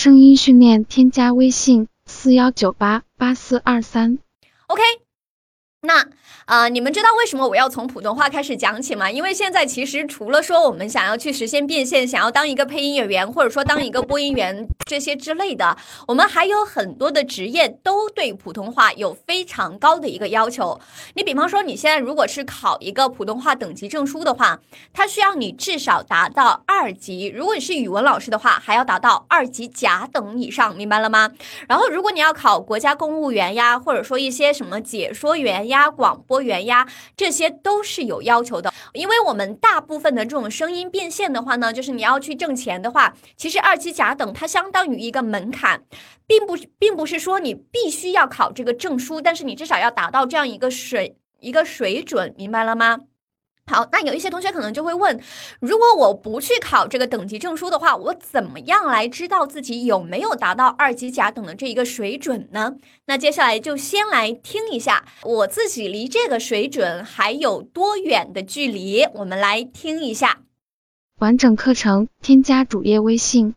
声音训练添加微信四幺九八八四二三。OK，那。啊，你们知道为什么我要从普通话开始讲起吗？因为现在其实除了说我们想要去实现变现，想要当一个配音演员，或者说当一个播音员这些之类的，我们还有很多的职业都对普通话有非常高的一个要求。你比方说，你现在如果是考一个普通话等级证书的话，它需要你至少达到二级；如果你是语文老师的话，还要达到二级甲等以上，明白了吗？然后，如果你要考国家公务员呀，或者说一些什么解说员呀呀、广播。员呀，这些都是有要求的，因为我们大部分的这种声音变现的话呢，就是你要去挣钱的话，其实二级甲等它相当于一个门槛，并不是并不是说你必须要考这个证书，但是你至少要达到这样一个水一个水准，明白了吗？好，那有一些同学可能就会问，如果我不去考这个等级证书的话，我怎么样来知道自己有没有达到二级甲等的这一个水准呢？那接下来就先来听一下我自己离这个水准还有多远的距离，我们来听一下。完整课程添加主页微信